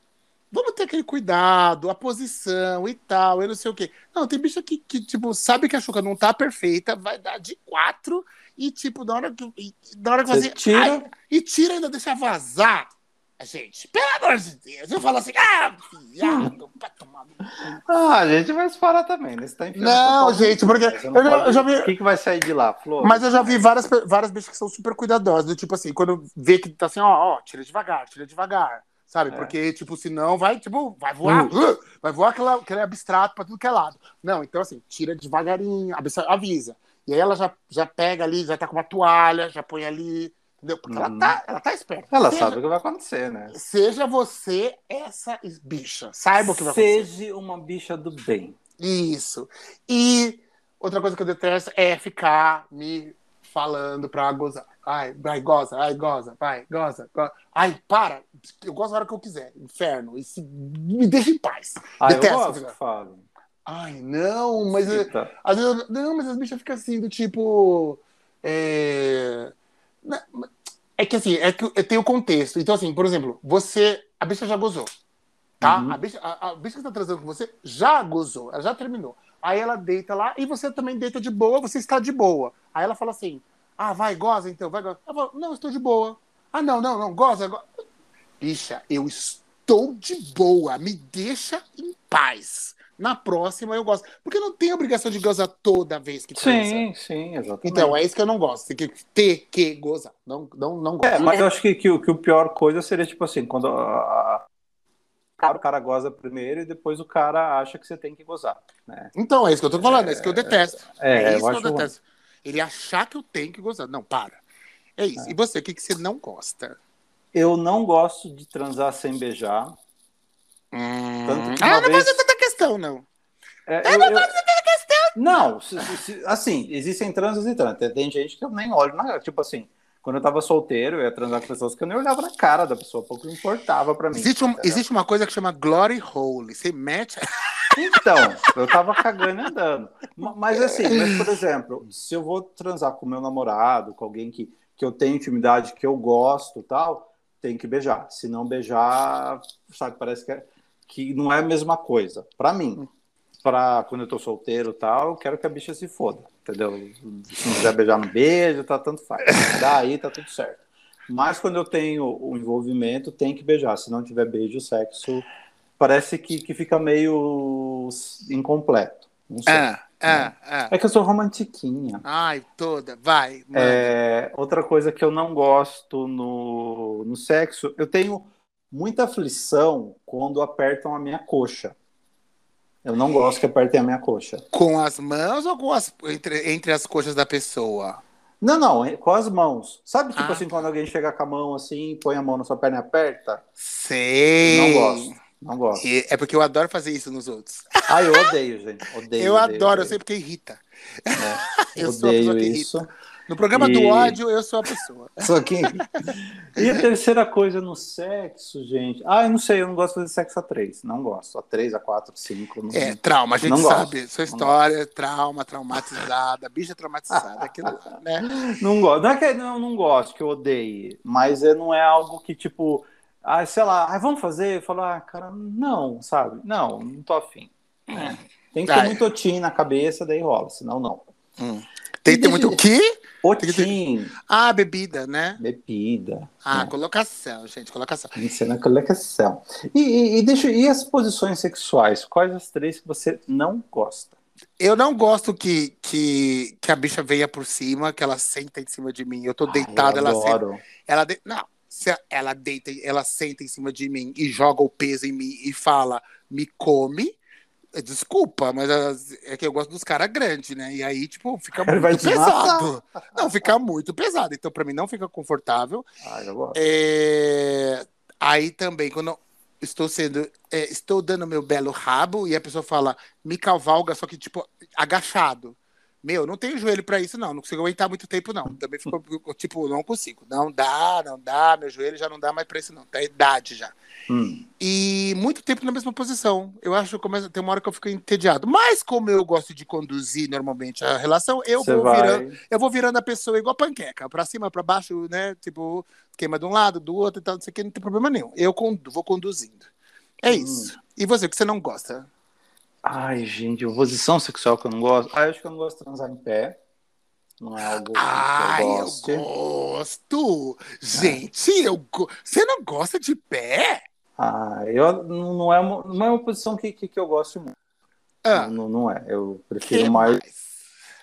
S1: vamos ter aquele cuidado, a posição e tal, eu não sei o quê. Não, tem bicha que, que tipo, sabe que a Xuca não tá perfeita, vai dar de quatro e, tipo, na hora que, e- na hora que
S2: Você tira?
S1: Ai, e tira ainda, deixa vazar. Gente, pelo amor de Deus, eu falo assim, ah, viado, vai tomar.
S2: Ah, a gente vai parar também, né? Você tá
S1: Não, gente, porque eu
S2: não
S1: eu já vi-
S2: O que, que vai sair de lá, Flor?
S1: Mas eu já vi várias, várias bichas que são super cuidadosas, do tipo assim, quando vê que tá assim, ó, ó, tira devagar, tira devagar. Sabe?
S2: É.
S1: Porque, tipo, senão vai, tipo, vai voar, uh, vai voar aquela, aquele abstrato pra tudo que é lado. Não, então assim, tira devagarinho, avisa-. E aí ela já, já pega ali, já tá com uma toalha, já põe ali, entendeu? Porque ela, tá, ela tá esperta.
S2: Ela
S1: seja,
S2: sabe o que vai acontecer, né?
S1: Seja você essa bicha. Saiba o que vai acontecer.
S2: Seja uma bicha do bem.
S1: Isso. E outra coisa que eu detesto é ficar me falando pra gozar. Ai, vai, goza, ai, goza, vai, goza, goza. Ai, para. Eu gosto na hora que eu quiser. Inferno. E se me deixa em paz.
S2: Ah, eu
S1: Detesto
S2: gosto
S1: ficar-
S2: que falo.
S1: Ai, não, mas. eu- às vezes eu- não, mas as bichas ficam assim, do tipo. É, é que assim, é que eu tenho o contexto. Então, assim, por exemplo, você. A bicha já gozou. Tá?
S2: Uhum.
S1: A, bicha, a, a bicha que tá transando com você já gozou, ela já terminou. Aí ela deita lá e você também deita de boa, você está de boa. Aí ela fala assim: Ah, vai, goza então, vai, goza. Ela fala, não, eu estou de boa. Ah, não, não, não, goza, goza. Bicha, eu estou de boa, me deixa em paz. Na próxima eu gosto. Porque não tem obrigação de gozar toda vez que transa.
S2: Sim, sim, exatamente.
S1: Então, é isso que eu não gosto. Tem que ter que gozar. Não, não, não gosto.
S2: É, mas eu acho que, que, que o pior coisa seria, tipo assim, quando a- a- o cara goza primeiro e depois o cara acha que você tem que gozar. Né?
S1: Então, é isso que eu tô falando, é isso que eu detesto.
S2: É,
S1: É,
S2: eu
S1: isso que
S2: acho
S1: eu detesto. Ele achar que eu tenho que gozar. Não, para. É isso. E você, o que, que você não gosta?
S2: Eu não gosto de transar sem beijar. Tanto que
S1: Ah, não
S2: vez-
S1: faz tanta questão, não.
S2: É, eu, eu- Não, se- se- se- assim, existem transas e transas. Tem, tem gente que eu nem olho na Tipo assim, quando eu tava solteiro, eu ia transar com pessoas que eu nem olhava na cara da pessoa, pouco importava pra mim.
S1: Existe, um- existe uma coisa que chama Glory Hole. Você mete.
S2: Então, eu tava cagando e andando. Ma- Mas assim, mas, por exemplo, se eu vou transar com meu namorado, com alguém que, que eu tenho intimidade, que eu gosto tal, tem que beijar. Se não beijar, sabe, parece que, é- que não é a mesma coisa. Pra mim, pra quando eu tô solteiro tal, eu quero que a bicha se foda, entendeu? Se não quiser beijar no beijo, tá tanto faz. Daí tá tudo certo. Mas quando eu tenho o envolvimento, tem que beijar. Se não tiver beijo, o sexo parece que, que fica meio incompleto. Não sei.
S1: Ah, ah, ah.
S2: É que eu sou romantiquinha.
S1: Ai, toda. Vai.
S2: É, outra coisa que eu não gosto no, no sexo, eu tenho muita aflição quando apertam a minha coxa. Eu não gosto que apertem a minha coxa.
S1: Com as mãos ou com as, entre, entre as coxas da pessoa?
S2: Não, não, com as mãos. Sabe, tipo
S1: Ah.
S2: assim, quando alguém chega com a mão assim, põe a mão na sua perna e aperta?
S1: Sei.
S2: Não gosto. Não gosto.
S1: E- É porque eu adoro fazer isso nos outros.
S2: Ah, eu odeio, gente. Odeio.
S1: eu
S2: odeio,
S1: adoro, eu
S2: odeio.
S1: sei porque irrita.
S2: É,
S1: Eu sou a pessoa
S2: odeio
S1: que
S2: isso.
S1: No programa
S2: E-
S1: do ódio, eu sou a pessoa.
S2: Só que. E a terceira coisa no sexo, gente. Ah, eu não sei, eu não gosto de fazer sexo a três. Não gosto. A três, a quatro, cinco. Não...
S1: É, trauma, a gente
S2: Não gosto.
S1: sabe. Sua história, trauma, traumatizada, bicha traumatizada, aquilo lá, né?
S2: Não gosto. Não é que eu não, não gosto, que eu odeie. Mas é, não é algo que, tipo. Ah, sei lá, ah, vamos fazer? Eu falo, ah, cara, não, sabe? Não, não tô afim. É. Tem que ter
S1: Ah,
S2: muito otim na cabeça, daí rola, senão não.
S1: Tem que ter muito o quê?
S2: Otim,
S1: Ah, bebida, né?
S2: bebida.
S1: Ah,
S2: né?
S1: colocação, gente, colocação.
S2: Que ser na colocação. E, e, e deixa, e as posições sexuais? Quais as três que você não gosta?
S1: Eu não gosto que, que, que a bicha venha por cima, que ela senta em cima de mim. Eu tô
S2: Ai, eu
S1: ela senta. Ela de... Não, se ela deita, ela senta em cima de mim e joga o peso em mim e fala, me come. Desculpa, mas as- é que eu gosto dos caras grandes, né? E aí, tipo, fica
S2: vai
S1: muito
S2: te
S1: pesado. Não, fica muito pesado. Então, pra mim, não fica confortável.
S2: Ai, eu gosto.
S1: É, Aí também, quando estou sendo. é, estou dando meu belo rabo e a pessoa fala, me cavalga, só que, tipo, agachado. Meu, não tenho joelho pra isso, não. Não consigo aguentar muito tempo, não. Também ficou, tipo, não consigo. Não dá, não dá. Meu joelho já não dá mais pra isso, não. Tá idade já.
S2: Hum.
S1: E muito tempo na mesma posição. Eu acho que começa, tem uma hora que eu fico entediado. Mas como eu gosto de conduzir normalmente a relação, eu vou
S2: vai.
S1: virando eu vou virando a pessoa igual panqueca, pra cima, pra baixo, né? Tipo, queima de um lado, do outro e tal, não sei o que, não tem problema nenhum. Eu condu- vou conduzindo. É isso. E você, o que você não gosta?
S2: Ai, gente, posição sexual que eu não gosto. Ah, eu acho que eu não gosto de transar em pé. Não é algo
S1: Ai,
S2: que eu
S1: eu
S2: goste.
S1: gosto! Gente, eu go... você não gosta de pé?
S2: Ah, eu, não, é uma, não é uma posição que, que, que eu gosto muito.
S1: Ah,
S2: Não, não é. Eu prefiro mais.
S1: mais?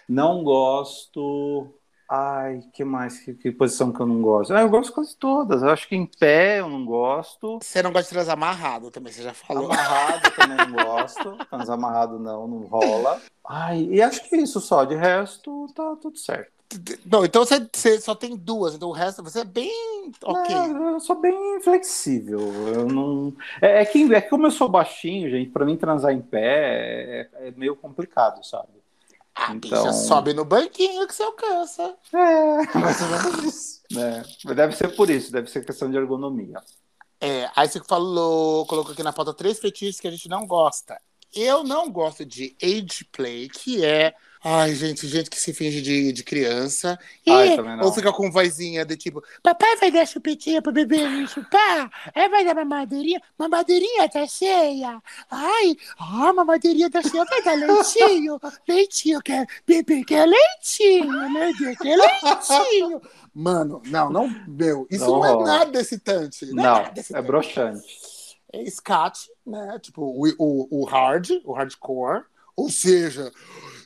S2: Não gosto. Ai, que mais? Que, que posição que eu não gosto? Ah, eu gosto quase todas. Eu acho que em pé eu não gosto.
S1: Você não gosta de transar amarrado também, você já falou.
S2: Amarrado também não gosto. Transar amarrado não, não rola. Ai, e acho que é isso só. De resto, tá tudo certo.
S1: Não, então você, você só tem duas, então o resto você é bem ok.
S2: Não, eu sou bem flexível. Eu não. É, é que, é que como eu sou baixinho, gente, pra mim transar em pé é, é meio complicado, sabe?
S1: A
S2: Então-
S1: bicha sobe no banquinho que você alcança.
S2: É, mais ou menos isso. É, mas deve ser por isso, deve ser questão de ergonomia.
S1: É, aí você falou, colocou aqui na pauta três fetiches que a gente não gosta. Eu não gosto de age play, que é. Ai, gente, gente que se finge de, de criança.
S2: Ai,
S1: ou fica com vozinha de tipo, papai vai dar chupetinha pro bebê me chupar? É, vai dar mamadeirinha? Mamadeirinha tá cheia. Ai, ah, mamadeirinha tá cheia, vai dar leitinho. leitinho, quer, bebê quer leitinho, meu Deus, quer leitinho. Mano, não, não, meu, isso não,
S2: Não
S1: é nada excitante. Não, é
S2: Não, é
S1: excitante
S2: broxante.
S1: é scat, né? Tipo, o, o, o hard, o hardcore. Ou seja,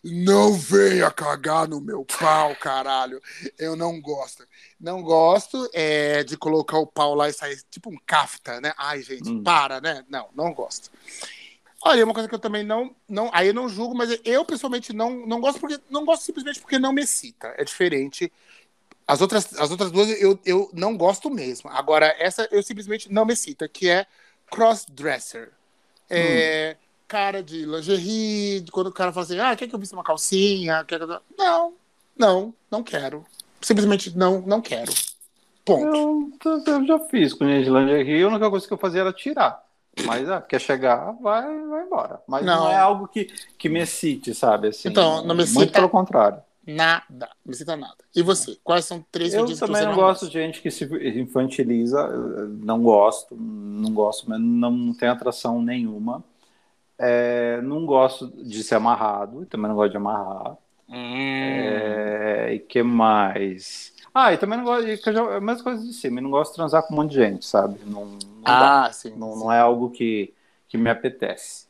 S1: não venha cagar no meu pau, caralho. Eu não gosto. Não gosto é, de colocar o pau lá e sair tipo um cafta, né? Ai, gente,
S2: Hum.
S1: para, né? Não, não gosto. Olha, uma coisa que eu também não, não. Aí eu não julgo, mas eu pessoalmente não, não gosto porque não gosto simplesmente porque não me excita. É diferente. As outras, as outras duas eu, eu não gosto mesmo. Agora, essa eu simplesmente não me excita, que é crossdresser. É, Cara de lingerie, quando o cara fala assim, ah, quer que eu vista uma calcinha? Quer que eu... Não, não, não quero. Simplesmente não, não quero. Ponto.
S2: Eu, eu já fiz com de lingerie, a única coisa que eu fazia era tirar. Mas ah, quer chegar, vai, vai embora. Mas não,
S1: Não.
S2: é algo que, que me excite, sabe? Assim,
S1: Então, não me
S2: Muito
S1: excita-
S2: pelo contrário.
S1: Nada. Não me excita nada. E você? Quais são três
S2: Eu
S1: fetiches que
S2: também
S1: você
S2: não
S1: não
S2: gosto
S1: gosta?
S2: de gente que se infantiliza, eu não gosto, não gosto, mas não, não tenho atração nenhuma. É, não gosto de ser amarrado, também não gosto de amarrar.
S1: Hum.
S2: É, e que mais? Ah, e também não gosto de. que já- A mesma coisa de cima, não gosto de transar com um monte de gente, sabe? Não, não, dá.
S1: Ah, sim.
S2: não,
S1: sim.
S2: não é algo que, que me apetece.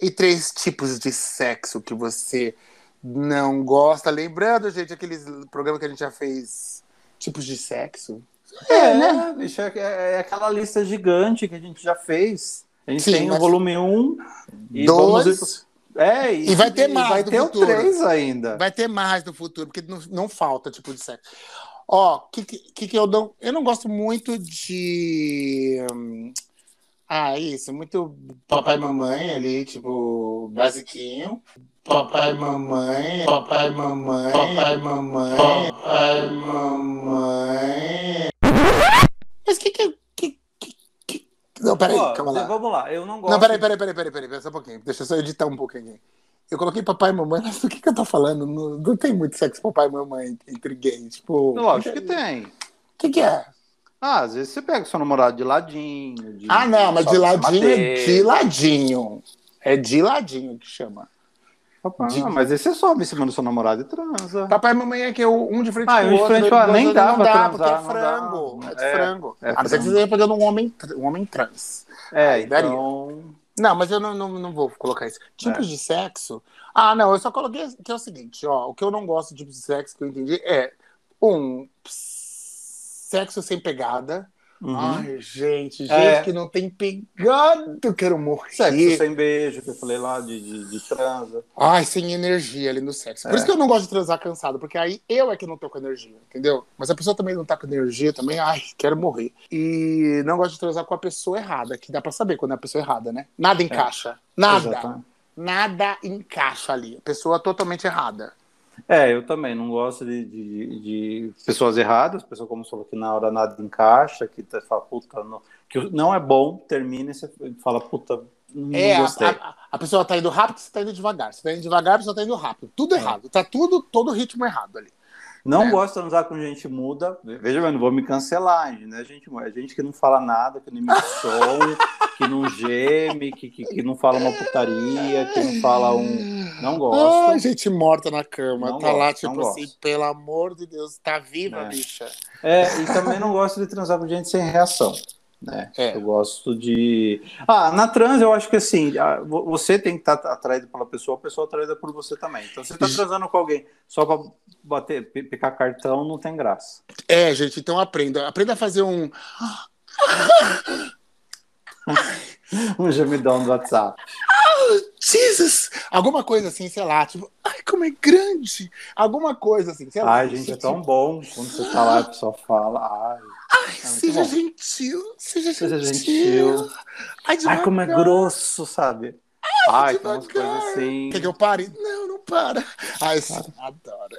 S1: E três tipos de sexo que você não gosta. Lembrando, gente, aqueles programas que a gente já fez, tipos de sexo.
S2: É, né? Bicho, é, é aquela lista gigante que a gente já fez. A gente
S1: Sim,
S2: tem o volume 1 e vamos ir
S1: Dois.
S2: pro- É,
S1: E vai ter mais
S2: Vai
S1: no
S2: ter
S1: futuro.
S2: o 3 ainda.
S1: Vai ter mais no futuro, porque não, não falta tipo de sexo. Ó, o que, que, que eu não. Eu não gosto muito de. hum, Ah, isso, muito papai e mamãe ali, tipo, basiquinho. Papai e mamãe, papai e mamãe, papai e mamãe, papai e mamãe. Mas que, que, que... Não, peraí,
S2: Ó,
S1: calma lá.
S2: Vamos lá, eu não gosto.
S1: Não, peraí, peraí, peraí, peraí, peraí, peraí, só um pouquinho. Deixa eu só editar um pouquinho aqui. Eu coloquei papai e mamãe, mas do que, que eu tô falando? Não, não tem muito sexo papai e mamãe entre gays. Tipo,
S2: Lógico que tem.
S1: O que, que é?
S2: Ah, às vezes você pega seu namorado de ladinho. de-
S1: Ah, não, mas de ladinho é de ladinho. É de ladinho que chama. De-
S2: mas aí você sobe em cima do seu namorado e transa.
S1: Papai e mamãe é que eu, um de frente
S2: Ah,
S1: pro
S2: um de
S1: outro.
S2: frente pro nem dá
S1: não
S2: pra
S1: dá,
S2: transar,
S1: porque é
S2: não dá.
S1: frango. É, de
S2: É,
S1: frango.
S2: é
S1: a não ser que
S2: frango.
S1: você esteja pegando um homem, um homem trans.
S2: É,
S1: Aí daria.
S2: então.
S1: Não, mas eu não, não, não vou colocar isso. Tipos de sexo. Ah, não, eu só coloquei que é o seguinte, ó. O que eu não gosto de tipos de sexo que eu entendi é um sexo sem pegada.
S2: Uhum.
S1: Ai, gente, gente
S2: É.
S1: que não tem pegada, eu quero morrer.
S2: Sexo sem beijo, que eu falei lá de, de, de transa.
S1: Ai, sem energia ali no sexo. Por
S2: É.
S1: isso que eu não gosto de transar cansado, porque aí eu é que não tô com energia, entendeu? Mas a pessoa também não tá com energia também, ai, quero morrer. E não gosto de transar com a pessoa errada, que dá pra saber quando é a pessoa errada, né? Nada encaixa. Nada.
S2: Exatamente.
S1: Nada encaixa ali. Pessoa totalmente errada.
S2: É, eu também não gosto de, de, de pessoas erradas, pessoa como você falou que na hora nada encaixa, que você fala, puta, não, que não é bom, termina e você fala, puta, não
S1: É, a,
S2: gostei.
S1: a- a pessoa tá indo rápido, você tá indo devagar. Você tá indo devagar, a pessoa tá indo rápido. Tudo errado. Tá tudo, todo o ritmo errado ali.
S2: Não
S1: É.
S2: gosto de transar com gente muda. Veja bem, não vou me cancelar, né, gente? É gente que não fala nada, que não emite som, que não geme, que, que, que não fala uma putaria, que não fala um. Não gosto.
S1: Ai, gente morta na cama.
S2: Não
S1: tá lá,
S2: gosto,
S1: tipo
S2: não
S1: assim,
S2: gosto.
S1: pelo amor de Deus, tá viva,
S2: É.
S1: bicha.
S2: É, e também não gosto de transar com gente sem reação. Né?
S1: É.
S2: Eu gosto de. Ah, na trans eu acho que assim, você tem que estar atraído pela pessoa, a pessoa atraída por você também. Então, você tá transando com alguém só pra bater, pi- picar cartão, não tem graça.
S1: É, gente, então aprenda. Aprenda a fazer um.
S2: Um gemidão do WhatsApp.
S1: Jesus! Alguma coisa assim, sei lá, tipo, ai, como é grande! Alguma coisa assim, sei lá.
S2: Ai, gente, é tão bom quando você tá lá e a pessoa fala. Ai,
S1: Ai,
S2: muito
S1: seja gentil, seja,
S2: seja
S1: gentil.
S2: gentil.
S1: Ai,
S2: Ai, como é grosso, sabe? Ai, tem umas coisas assim.
S1: Quer que eu pare? Não, não para. Ai, eu adoro.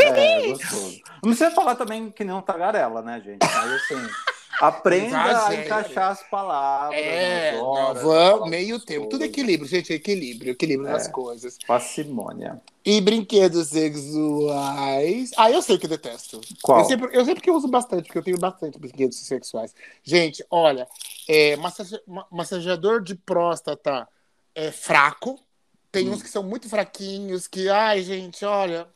S2: É, gostoso. Não precisa falar também que nem um tagarela, né, gente? Mas assim, aprenda a encaixar as palavras.
S1: É,
S2: horas,
S1: vamos, meio tempo. Tudo equilíbrio, gente, equilíbrio, equilíbrio
S2: É.
S1: nas coisas.
S2: Parcimônia.
S1: E brinquedos sexuais. Ah, eu sei que eu detesto.
S2: Qual?
S1: Eu sei, por- eu sei porque eu uso bastante, porque eu tenho bastante brinquedos sexuais. Gente, olha, é, massage- ma- massageador de próstata é fraco. Tem
S2: Hum.
S1: uns que são muito fraquinhos, que, ai, gente, olha,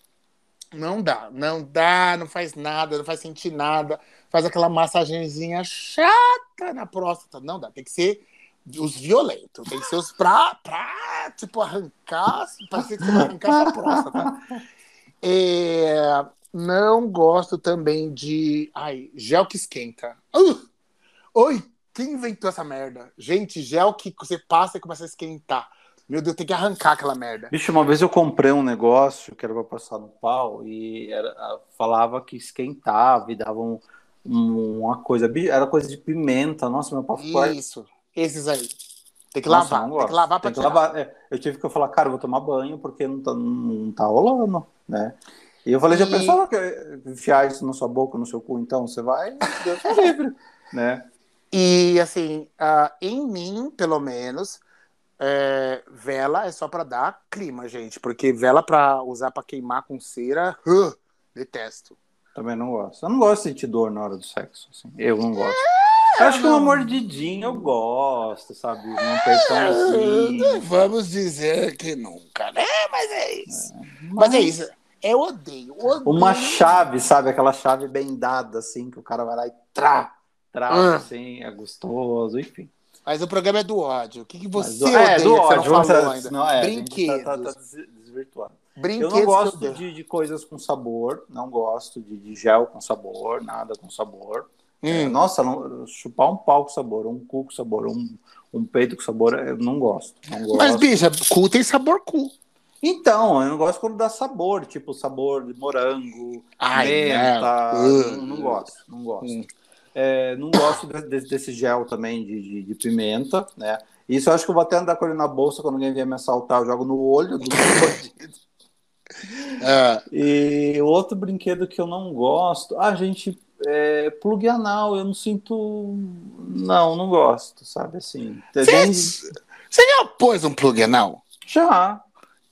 S1: não dá, não dá, não faz nada, não faz sentir nada. Faz aquela massagenzinha chata na próstata. Não dá, tem que ser os violentos, tem que ser os pra, pra tipo, arrancar, parecia que você vai arrancar sua próstata. É, não gosto também de. Ai, gel que esquenta. Uh! Oi, quem inventou essa merda? Gente, gel que você passa e começa a esquentar. Meu Deus, tem que arrancar aquela merda.
S2: Bicho, uma vez eu comprei um negócio que era pra passar no pau e era- a- falava que esquentava e dava um- uma coisa. Era coisa de pimenta. Nossa, meu ficou.
S1: Isso, esses aí. Tem que
S2: Nossa,
S1: lavar, tem que lavar pra
S2: Tem
S1: tirar.
S2: lavar. É, eu tive que falar, cara, eu vou tomar banho porque não tá, não tá rolando, né? E eu falei, já
S1: E-
S2: pensou que enfiar isso na sua boca, no seu cu, então você vai, Deus me livre, né?
S1: E assim, ah, em mim, pelo menos, é, vela é só pra dar clima, gente. Porque vela pra usar pra queimar com cera, uh, detesto.
S2: Também não gosto. Eu não gosto de sentir dor na hora do sexo, assim. Eu não gosto. Eu acho que uma mordidinha eu gosto, sabe? Um
S1: Ah,
S2: apertãozinho.
S1: Vamos dizer que nunca, né? Mas é isso. Mas é isso. Eu odeio, odeio.
S2: Uma chave, sabe? Aquela chave bem dada, assim, que o cara vai lá e trá, trá,
S1: Ah.
S2: assim, é gostoso, enfim.
S1: Mas o programa é do ódio. O que, que
S2: Mas
S1: você
S2: do-
S1: odeia
S2: é, do
S1: você
S2: ódio.
S1: não falou ainda?
S2: não, é,
S1: Brinquedos.
S2: Tá, tá, tá des- desvirtuando.
S1: Brinquedos
S2: Eu não gosto de, de coisas com sabor, não gosto de, de gel com sabor, nada com sabor. É,
S1: Hum.
S2: nossa, não- chupar um pau com sabor, um cu com sabor, um, um peito com sabor, eu não gosto. Não gosto.
S1: Mas, bicha, cu tem sabor cu.
S2: Então, eu não gosto quando dá sabor, tipo sabor de morango,
S1: Ai,
S2: menta,
S1: não.
S2: não, não gosto, não gosto.
S1: Hum.
S2: É, não gosto de- de- desse gel também de, de, de pimenta, né? Isso eu acho que eu vou até andar com ele na bolsa quando alguém vier me assaltar, eu jogo no olho do bandido.
S1: Ah,
S2: E outro brinquedo que eu não gosto, ah, gente, é plug anal, eu não sinto. Não, não gosto, sabe? Assim.
S1: Você,
S2: Nem-
S1: você já pôs um plug anal?
S2: Já.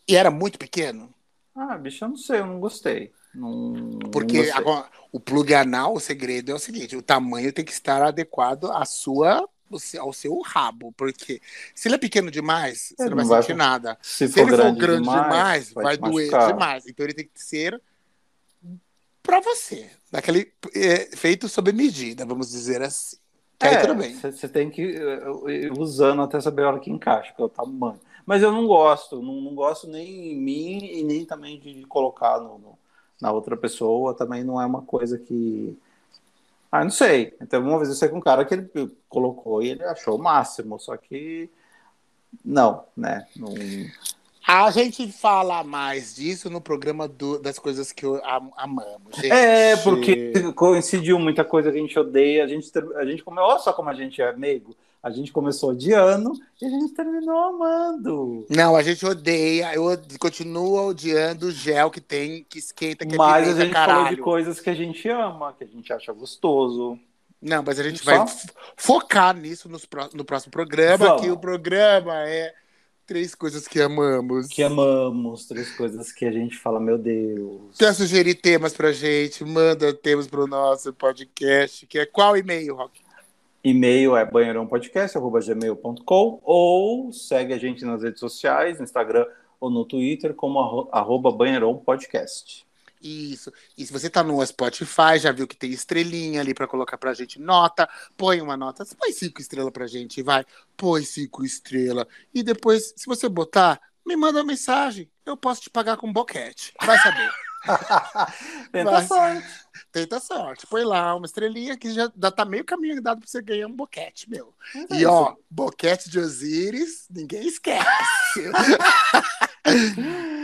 S1: E era muito pequeno?
S2: Ah, bicho, eu não sei, eu não gostei. Não,
S1: Porque
S2: não gostei.
S1: agora, o plug anal, o segredo é o seguinte: o tamanho tem que estar adequado à sua, ao seu- rabo. Porque se ele é pequeno demais, você não vai
S2: vai-
S1: sentir nada.
S2: se,
S1: Se ele for grande demais, vai,
S2: te
S1: doer
S2: machucar.
S1: demais. Então ele tem que ser pra você. Daquele, é, feito sob medida, vamos dizer assim. Que aí tudo bem.
S2: Você tem que ir ir usando até saber a hora que encaixa, que é o tamanho. Mas eu não gosto, não, não gosto nem em mim e nem também de, de colocar no, no- na outra pessoa. Também não é uma coisa que. Ah, não sei. Então, uma vez eu sei com um cara que ele colocou e ele achou o máximo, só que. Não, né? Não...
S1: A gente fala mais disso no programa do- das coisas que am- amamos. Gente.
S2: É, porque coincidiu muita coisa que a gente odeia. A gente, a gente come... Olha só como a gente é meigo. A gente começou odiando e a gente terminou amando.
S1: Não, a gente odeia, eu continuo odiando o gel que tem, que esquenta, que
S2: Mas
S1: é
S2: a gente
S1: caralho.
S2: falou de coisas que a gente ama, que a gente acha gostoso.
S1: Não, mas a gente
S2: Só?
S1: vai focar nisso nos no próximo programa,
S2: Vamos.
S1: que o programa é três coisas que amamos.
S2: Que amamos, três coisas que a gente fala, meu Deus.
S1: Quer sugerir temas pra gente? Manda temas pro nosso podcast, que é qual e-mail, Rock?
S2: E-mail é banheirãopodcast.gmail.com ou segue a gente nas redes sociais, no Instagram ou no Twitter, como arro- arroba banheirãopodcast.
S1: Isso. E se você tá no Spotify, já viu que tem estrelinha ali pra colocar pra gente nota. Põe uma nota. Põe cinco estrelas pra gente, vai. Põe cinco estrelas. E depois, se você botar, me manda uma mensagem. Eu posso te pagar com boquete. Vai saber.
S2: Tenta
S1: Vai.
S2: sorte.
S1: Tenta sorte. Põe lá uma estrelinha que já dá, tá meio caminho andado pra você ganhar um boquete, meu.
S2: Mas é
S1: E
S2: isso.
S1: ó, boquete de Osíris, ninguém esquece.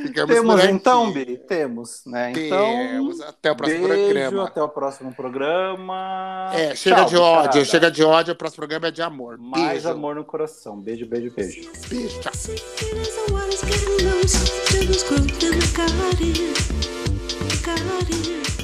S1: Ficamos
S2: Temos então, Bi? Temos, né? Então,
S1: Temos. Até o próximo
S2: beijo,
S1: programa.
S2: até o próximo programa.
S1: É, chega
S2: Tchau,
S1: de ódio,
S2: bicharada.
S1: chega de ódio, o próximo programa é de amor.
S2: Mais
S1: Beijo.
S2: amor no coração. Beijo, beijo, beijo.
S1: Beijo, tchau.
S4: mascarillas